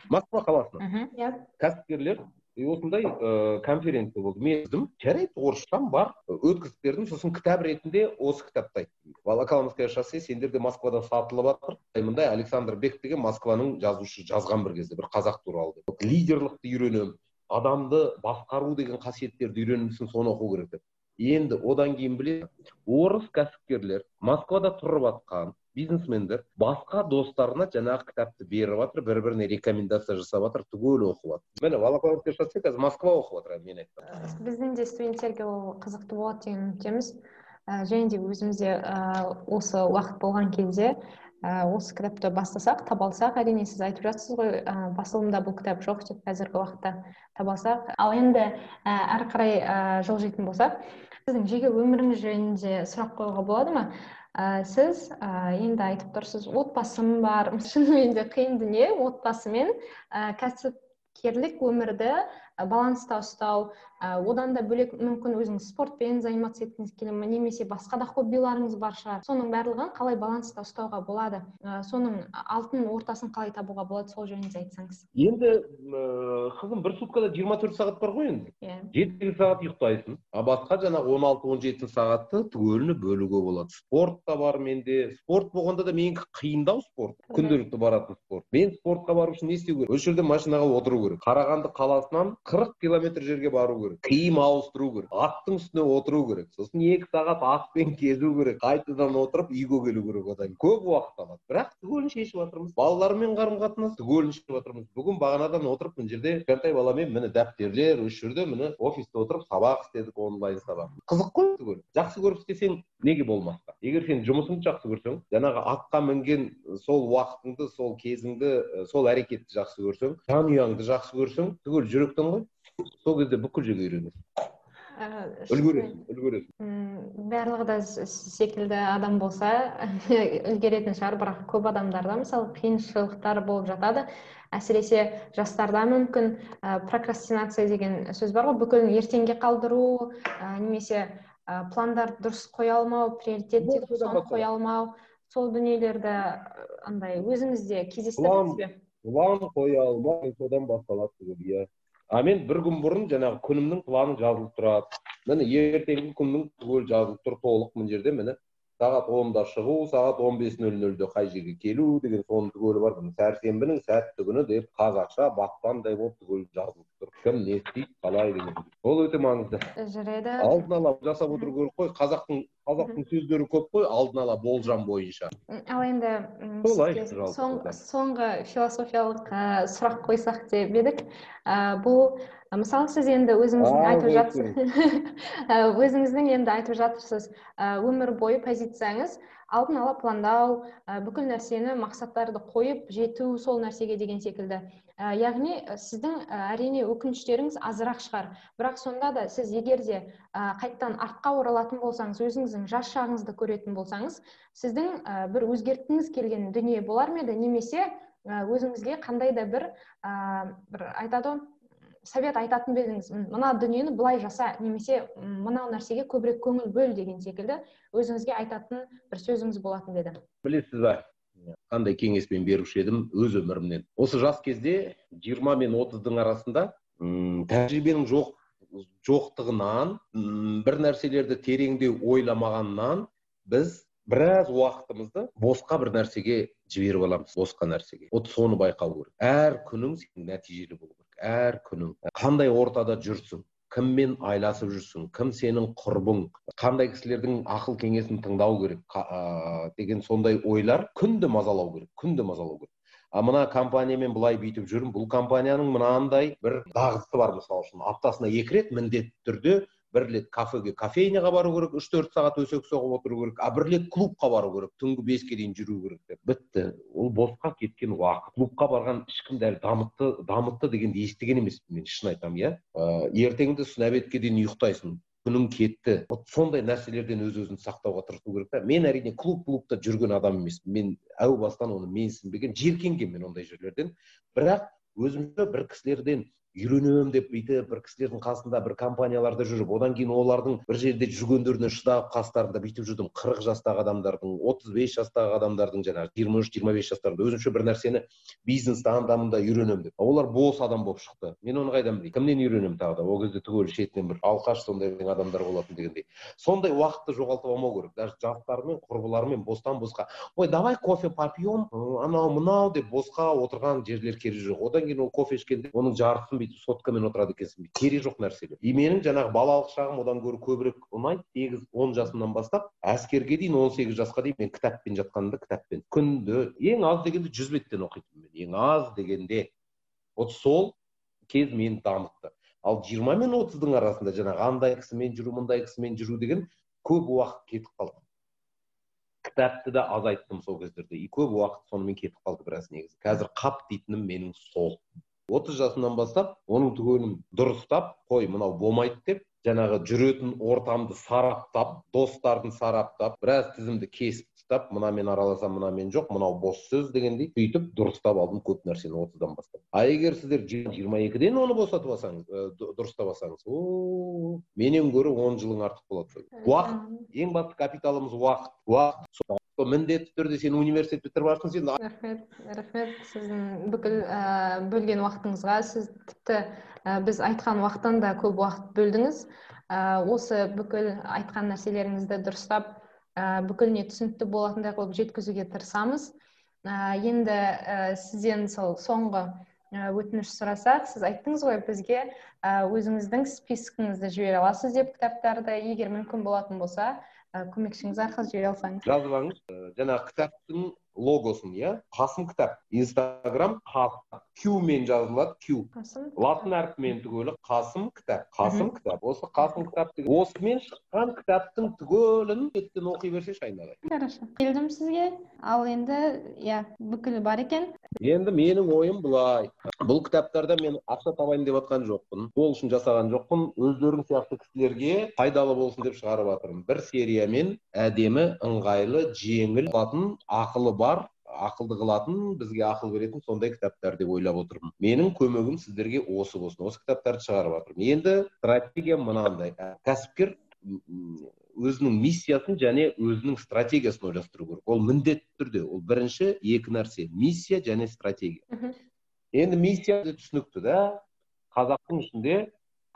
Москва қаласынан. Иә. Кәсіпкерлер осындай ыыы конференция болды. Мен естідім жарайды орысшам бар өткізіп бердім. Сосын кітап ретінде осы кітапты айтты волоколамское шоссе сендерде москвада сатылып жатыр мындай александр бек деген москваның жазушы жазған бір кезде бір қазақ туралы деп. Лидерлікті үйренемін. Адамды басқару деген қасиеттерді үйреніпсің соны оқу керек деп. Енді одан кейін білесің орыс кәсіпкерлер москвада тұрып жатқан бизнесмендер басқа достарына жаңағы кітапты беріп жатыр бір біріне рекомендация жасап жатыр түгел оқып жатыр міне волоколамское шоссе қазір москва оқып жатыр мен ә, біздің де студенттерге ол қызықты болады деген үміттеміз. Ә, және де өзімізде ә, осы уақыт болған кезде осы кітапты бастасақ таба алсақ әрине сіз айтып жатсыз ғой басылымда бұл кітап жоқ деп қазіргі уақытта таба алсақ. Ал енді әрі қарай жылжитын болсақ сіздің жеке өміріңіз жөнінде сұрақ қоюға болады ма? Ә, сіз ә, енді айтып тұрсыз отбасым бар. Шынымен де қиын дүние отбасымен. Ә, кәсіпкерлік өмірді баланста ұстау. Ә, одан да бөлек мүмкін өзіңіз спортпен заниматься еткіңіз келе ме немесе басқа да хоббиларыңыз бар шығар. Соның барлығын қалай баланста ұстауға болады? Ә, соның алтын ортасын қалай табуға болады сол жөнінде айтсаңыз. Енді ә, қызым бір суткада жиырма төрт сағат бар ғой енді. Иә. Жеті сегіз сағат ұйықтайсың. А басқа жаңағы он алты он жеті сағатты түгеліне бөлуге болады. Спорт та бар менде. Спорт болғанда да менікі қиындау спорт. Күнделікті баратын спорт. Мен спортқа бару үшін не істеу керек? Осы жерде машинаға отыру керек. Қарағанды қаласынан қырық километр жерге бару керек. Киім ауыстыру керек. Аттың үстіне отыру керек. Сосын екі сағат атпен кезу керек. Қайтадан отырып үйге келу керек одан көп уақыт алады. Бірақ түгелін шешіп жатырмыз балалармен қарым қатынас түгелін шешіп жатырмыз бүгін бағанадан отырып мына жерде кішкентай баламен міне дәптерлер осы жерде міне офисте отырып сабақ істедік онлайн сабақ. Қызық қой түгел. Жақсы көріп істесең неге болмасқа егер сен жұмысыңды жақсы көрсең жаңағы атқа мінген сол уақытыңды сол кезіңді сол әрекетті жақсы көрсең жанұяңды жақсы көрсең түгел жүректен ғой. Сол кезде бүкіл жерге үйренесің үлгересің үлгересің барлығы да секілді адам болса үлгеретін шығар бірақ көп адамдарда мысалы қиыншылықтар болып жатады. Әсіресе жастарда мүмкін ә, прокрастинация деген сөз бар ғой бүкілін ертеңге қалдыру ә, немесе ә, пландарды дұрыс қоя алмау приоритет қоя алмау сол дүниелерді андай өзіңізде кездестірдіңіз бе? план қоя алмау содан басталады түгел иә. А мен бір күн бұрын жаңағы күнімнің планы жазылып тұрады. Міне ертеңгі күннің түгел жазылып тұр толық мына жерде міне. Сағат онда шығу сағат он бес нөл нөлде қай жерге келу деген соның түгелі бар сәрсенбінің сәтті күні деп қазақша батпандай болып түгел жазылып тұр кім не істейді қалай деген ол өте маңызды жарайды алдын ала жасап отыру керек қой қазақтың қазақтың сөздері көп қой алдын ала болжам бойынша ал енді солай соңғы философиялық сұрақ қойсақ деп едік бұл мысалы сіз енді өзіңіздің айтып жатырсыз өзіңіздің енді айтып жатырсыз өмір бойы позицияңыз. Алдын ала пландау бүкіл нәрсені мақсаттарды қойып жету сол нәрсеге деген секілді. Яғни сіздің әрине өкініштеріңіз азырақ шығар. Бірақ сонда да сіз егер де қайтадан артқа оралатын болсаңыз өзіңіздің жас шағыңызды көретін болсаңыз сіздің бір өзгерткіңіз келген дүние болар ма еді? Немесе өзіңізге қандай да бір бір айтады ғой совет айтатын ба едіңіз? Мына дүниені былай жаса немесе мынау нәрсеге көбірек көңіл бөл деген секілді өзіңізге айтатын бір сөзіңіз болатын ба еді? Білесіз ба? Қандай кеңеспен беруші едім өз өмірімнен. Осы жас кезде жиырма мен отыздың арасында м тәжірибенің жоқ жоқтығынан бір нәрселерді тереңдеу ойламағаннан біз біраз уақытымызды босқа бір нәрсеге жіберіп аламыз. Босқа нәрсеге. Вот соны байқау керек. Әр күнің нәтижелі болу керек. Әр күнің қандай ортада жүрсің кіммен айласып жүрсің кім сенің құрбың қандай кісілердің ақыл кеңесін тыңдау керек деген сондай ойлар күнде мазалау керек күнде мазалау керек. А мына компаниямен былай бүйтіп жүрмін бұл компанияның мынандай бір дағдысы бар мысалы үшін аптасына екі рет міндетті түрде бір рет кафеге кофейняға бару керек үш төрт сағат өсек соғып отыру керек а бір рет клубқа бару керек түнгі беске дейін жүру керек деп. Бітті. Ол босқа кеткен уақыт. Клубқа барған ешкім дәл дамытты дамытты дегенді естіген емеспін мен шын айтамын иә. Ертеңінде сын обедке дейін ұйықтайсың күнің кетті. Вот сондай нәрселерден өз өзін сақтауға тырысу керек та. Мен әрине клуб клубта жүрген адам емеспін. Мен әу бастан оны менсінбеген жиіркенгенмін ондай жерлерден. Бірақ өзімше бір кісілерден үйренемін деп бүйтіп бір кісілердің қасында бір компанияларда жүріп одан кейін олардың бір жерде жүргендеріне шыдап қастарында бүйтіп жүрдім. қырық жастағы адамдардың отыз бес жастағы адамдардың жаңағы жиырма үш жиырма бес жастарында өзімше бір нәрсені бизнесте андамында үйренемін деп. Олар бос адам болып шықты. Мен оны қайдан білейін? Кімнен үйренемін тағы да? Ол кезде түгел шетінен бір алқаш сондай адамдар болатын дегендей. Сондай уақытты жоғалтып алмау керек. Даже жастармен құрбыларымен бостан босқа. Ой давай кофе попьем анау мынау деп босқа отырған жерлер керегі жоқ. Одан кейін ол кофе ішкенде оның жартысын бүйтіп соткамен отырады екенсің? Керегі жоқ нәрселер. И менің жаңағы балалық шағым одан гөрі көбірек ұнайды. Сегіз он жасымнан бастап әскерге дейін он сегіз жасқа дейін мен кітаппен жатқанымда кітаппен. Күнде ең аз дегенде жүз беттен оқитынмын мен. Ең аз дегенде вот сол кез мені дамытты. Ал жиырма мен отыздың арасында жаңағы андай кісімен жүру мындай кісімен жүру деген көп уақыт кетіп қалды. Кітапты да азайттым сол кездерде. И көп уақыт сонымен кетіп қалды біраз негізі. Қазір қап дейтінім менің сол. Отыз жасымнан бастап оның түгелін дұрыстап қой мынау болмайды деп жаңағы жүретін ортамды сараптап достарын сараптап біраз тізімді кесіп тастап мынамен араласам мынамен жоқ мынау бос сөз дегендей сөйтіп дұрыстап алдым көп нәрсені отыздан бастап. А егер сіздер жиырма екіден оны босатып алсаңыз ә, дұрыстап алсаңыз о менен гөрі он жылың артық болады. Уақыт ең басты капиталымыз уақыт. Уақыт. Міндетті түрде сен университет бітіріп жатрсың сен? Рахмет рахмет. Сіздің бүкіл ә, бөлген уақытыңызға сіз тіпті ә, біз айтқан уақыттан да көп уақыт бөлдіңіз. Ә, осы бүкіл айтқан нәрселеріңізді дұрыстап ә, бүкіліне түсінікті болатындай қылып жеткізуге тырысамыз. Ә, енді ә, сізден сол соңғы өтініш сұрасақ сіз айттыңыз ғой бізге өзіңіздің спискіңізді жібере аласыз деп кітаптарды. Егер мүмкін болатын болса көмекшіңіз арқылы жібере алсаңыз жазып алыңыз жаңағы кітаптың логосын иә? Қасым кітап. Инстаграм кюмен жазылады кю латын әрпімен түгелі қасым кітап. Қасым кітап. Осы қасым кітап деген осымен шыққан кітаптың түгелін беттен оқи берсеші айналайын хорошо. Келдім сізге. Ал енді иә бүкілі бар екен. Енді менің ойым былай. Бұл кітаптарда мен ақша табайын деп жатқан жоқпын. Ол үшін жасаған жоқпын. Өздерің сияқты кісілерге пайдалы болсын деп шығарып жатырмын бір сериямен әдемі ыңғайлы жеңіл ақылы бар бар ақылды қылатын бізге ақыл беретін сондай кітаптар деп ойлап отырмын. Менің көмегім сіздерге осы болсын осы кітаптарды шығарып жатырмын енді стратегия мынандай. Кәсіпкер өзінің миссиясын және өзінің стратегиясын ойластыру керек. Ол міндетті түрде. Ол бірінші екі нәрсе миссия және стратегия. Енді миссия түсінікті да. Қазақтың ішінде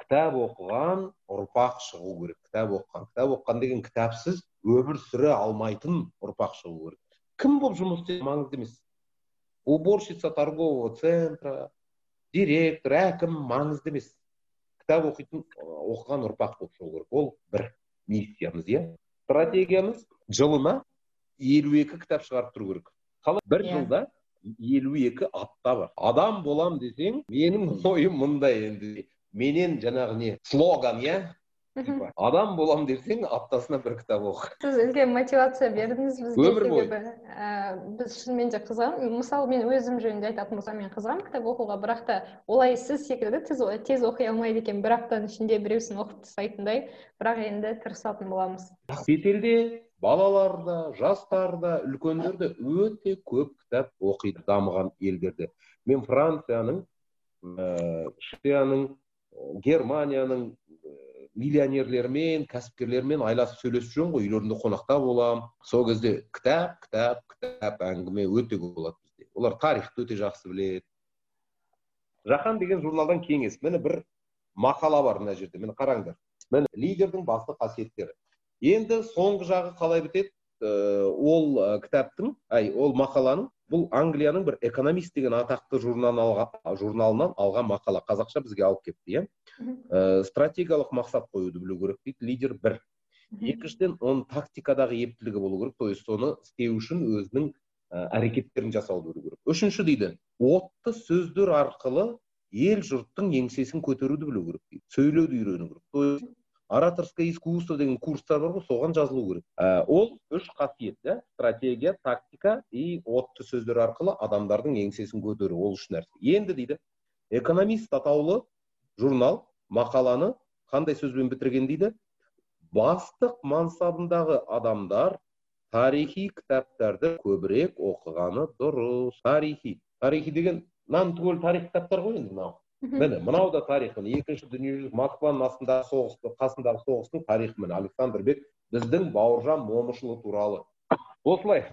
кітап оқыған ұрпақ шығу керек. Кітап оқыған. Кітап оқыған деген кітапсыз өмір сүре алмайтын ұрпақ шығу керек. Кім болып жұмыс істеу маңызды емес уборщица торгового центра директор әкім маңызды емес кітап оқитын оқыған ұрпақ болып шығу керек ол бір миссиямыз иә стратегиямыз жылына елу екі кітап шығарып тұру керек қалай бір yeah. Жылда елу екі апта бар адам болам десең менің ойым мындай енді. Менен жаңағы не? Слоган иә адам боламын десең аптасына бір кітап оқы сіз үлкен мотивация бердіңіз бізге өмір бойы. біз шынымен де қызығамын мысалы мен өзім жөнінде айтатын болсам мен қызығамын кітап оқуға. Бірақ та олай сіз секілді тез, тез оқи алмайды екен. Бір аптаның ішінде біреусін оқып тастайтындай. Бірақ енді тырысатын боламыз. Шетелде балалар да жастар да үлкендер де өте көп кітап оқиды дамыған елдерде. Мен францияның ыыы германияның миллионерлермен кәсіпкерлермен айласып сөйлесіп жүремін ғой үйлерінде қонақта боламын. Сол кезде кітап кітап кітап әңгіме өте көп болады бізде. Олар тарихты өте жақсы біледі. Жаһан деген журналдан кеңес. Міне бір мақала бар мына жерде. Міне қараңдар. Міне лидердің басты қасиеттері. Енді соңғы жағы қалай бітеді? Ол кітаптың ай ол мақаланың бұл англияның бір экономист деген атақты журналынан алған мақала. Қазақша бізге алып келіпті иә? Ә, стратегиялық мақсат қоюды білу керек дейді лидер бір. Екіншіден оның тактикадағы ептілігі болу керек то есть соны істеу үшін өзінің ә, әрекеттерін жасауды білу керек. Үшінші дейді отты сөздер арқылы ел жұрттың еңсесін көтеруді білу керек дейді сөйлеуді үйрену керек. То есть ораторское искусство деген курстар бар ғой соған жазылу керек. Ә, ол үш қасиет иә стратегия тактика и отты сөздер арқылы адамдардың еңсесін көтеру. Ол үш нәрсе. Енді дейді экономист атаулы журнал мақаланы қандай сөзбен бітірген дейді? Бастық мансабындағы адамдар тарихи кітаптарды көбірек оқығаны дұрыс. Тарихи. Тарихи деген мынаның түгел тарих кітаптар ғой енді мынау. Міне мынау да тарих міне екінші дүниежүзілік москваның астындағы соғыс қасындағы соғыстың тарихы міне александр бек біздің бауыржан момышұлы туралы. Осылай.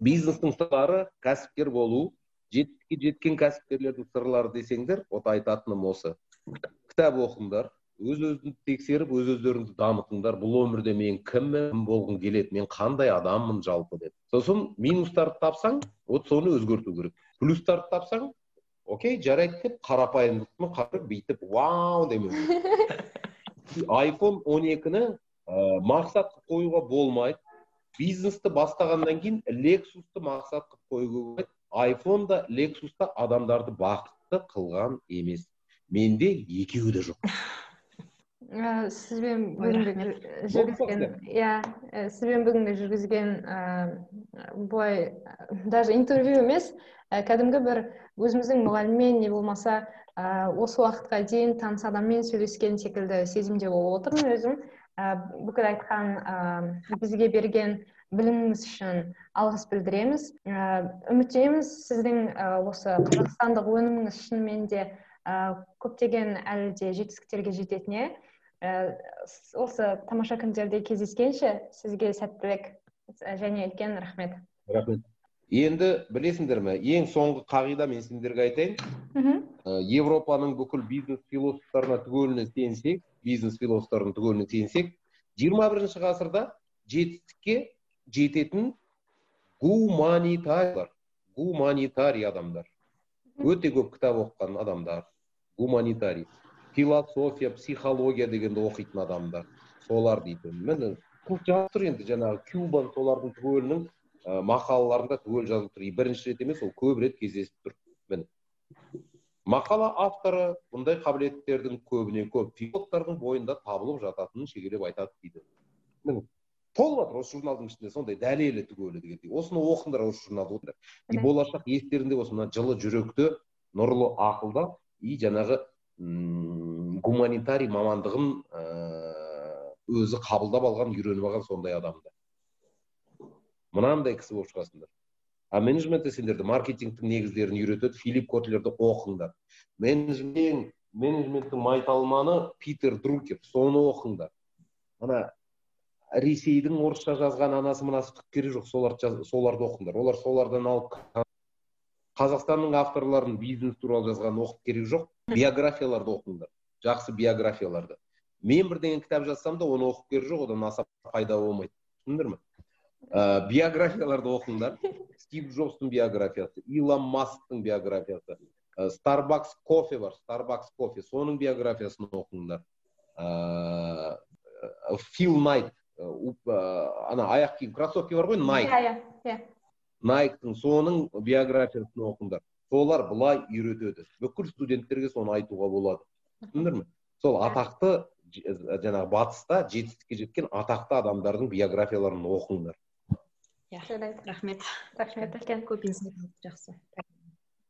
Бизнестің сырлары кәсіпкер болу жетістікке жеткен кәсіпкерлердің сырлары десеңдер вот айтатыным осы. Кітап оқыңдар өз өзіңді тексеріп өз өздеріңді дамытыңдар. Бұл өмірде мен кіммін болғым келеді мен қандай адаммын жалпы деп. Сосын минустарды тапсаң вот соны өзгерту керек. Плюстарды тапсаң окей жарайды деп қарапайымдылықпен қарап бүйтіп вау! демеу. Айфон он екіні ә, мақсат қылып қоюға болмайды. Бизнесті бастағаннан кейін лексусты мақсат қылып қоюға болмайды. айфон да лексус та адамдарды бақытты қылған емес. Менде екеуі де жоқ. Ә, сізбен бүгінгі жүргізген иә сізбен бүгінгі жүргізген ыыы былай даже интервью емес кәдімгі бір өзіміздің мұғаліммен не болмаса ә, осы уақытқа дейін таныс адаммен сөйлескен секілді сезімде болып отырмын. Өзім ә, бүкіл айтқан ә, бізге берген біліміңіз үшін алғыс білдіреміз. Ә, үміттенеміз сіздің ә, осы қазақстандық өніміңіз шынымен де ә, көптеген әлі де жетістіктерге жететініне Э, осы тамаша күндерде кездескенше сізге сәттілік және үлкен рахмет. Рахмет. Енді білесіңдер ме ең соңғы қағида мен сендерге айтайын. Мхм. Э, европаның бүкіл бизнес философтарына түгеліне сенсек бизнес философтарына түгеліне сенсек жиырма бірінші ғасырда жетістікке жететін гуманитарлар гуманитарий адамдар өте көп кітап оқыған адамдар гуманитарий философия психология дегенді оқитын адамдар солар дейді. Міне жазып тұр енді жаңағы кюба солардың түгелінің ә, мақалаларында түгел жазылып тұр. Бірінші рет емес ол көп рет кездесіп тұр. Міне. Мақала авторы бұндай қабілеттердің көбіне көп. Филологтардың бойында табылып жататынын шегелеп айтады дейді. Міне. Толып жатыр осы журналдың ішінде. Сондай дәлелі түгелі дегендей осыны оқыңдар осы журналды оқыңдар. И болашақ естерінде болсын мына жылы жүректі нұрлы ақылда и жаңағы гуманитарий мамандығын өзі қабылдап алған үйреніп алған сондай адамды мынандай кісі болып шығасыңдар а менеджментте сендерді маркетингтің негіздерін үйретеді филипп котлерді оқыңдар. Менеджмент менеджменттің майталманы питер друкер соны оқыңдар. Ана ресейдің орысша жазған анасы мынасы түк керегі жоқ соларды соларды оқыңдар. Олар солардан алып қазақстанның авторларын бизнес туралы жазған оқып керек жоқ биографияларды оқыңдар. Жақсы биографияларды. Мен бірдеңе кітап жазсам да оны оқып керек жоқ одан аса пайда болмайды. Түсіндіңдер ме? Ә, биографияларды оқыңдар. Стив джобстың биографиясы илон масктың биографиясы старбакс кофе бар старбакс кофе соның биографиясын оқыңдар. Ыыы фил найт ана аяқ киім кроссовки бар ғой найк иә иә. Найктың соның биографиясын оқыңдар. Солар былай үйретеді. Бүкіл студенттерге соны айтуға болады. Түсіндіңдер ме сол атақты жаңағы батыста жетістікке жеткен атақты адамдардың биографияларын оқыңдар. Иә рахмет. Рахмет. Үлкен жақсы.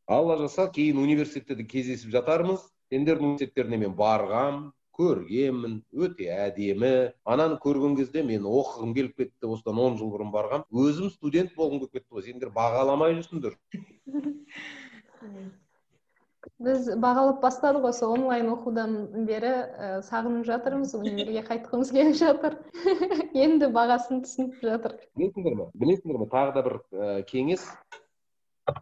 Алла жазса кейін университетте де кездесіп жатармыз. Сендердің университеттеріне мен барғам көргенмін өте әдемі. Ананы көрген кезде мен оқығым келіп кетті осыдан он жыл бұрын барғам. Өзім студент болғым келіп кетті ғой. Сендер бағаламай жүрсіңдер. біз бағалап бастадық осы онлайн оқудан бері ә, сағынып жатырмыз универге қайтқымыз келіп жатыр. Енді бағасын түсініп жатыр. Білесіңдер ме? Білесіңдер ме? Тағы да бір ә, кеңес.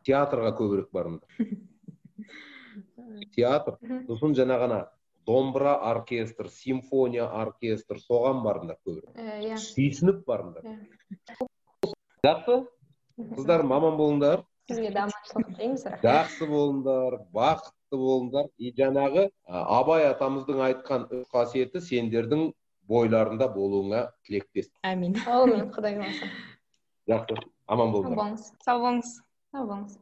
Театрға көбірек барыңдар. Театр. Сосын жаңағы ана домбыра оркестр симфония оркестр соған барыңдар көбірек. Иә. Сүйсініп барыңдар. Жақсы. Қыздар маман болыңдар. Сізге де аманшылық тілейміз жақсы болыңдар бақытты болыңдар. И жаңағы абай атамыздың айтқан үш қасиеті сендердің бойларында болуыңа тілектес әмин әумин құдай қаласа. Жақсы. Аман болыңдар. Болыңыз. Сау болыңыз. Сау болыңыз.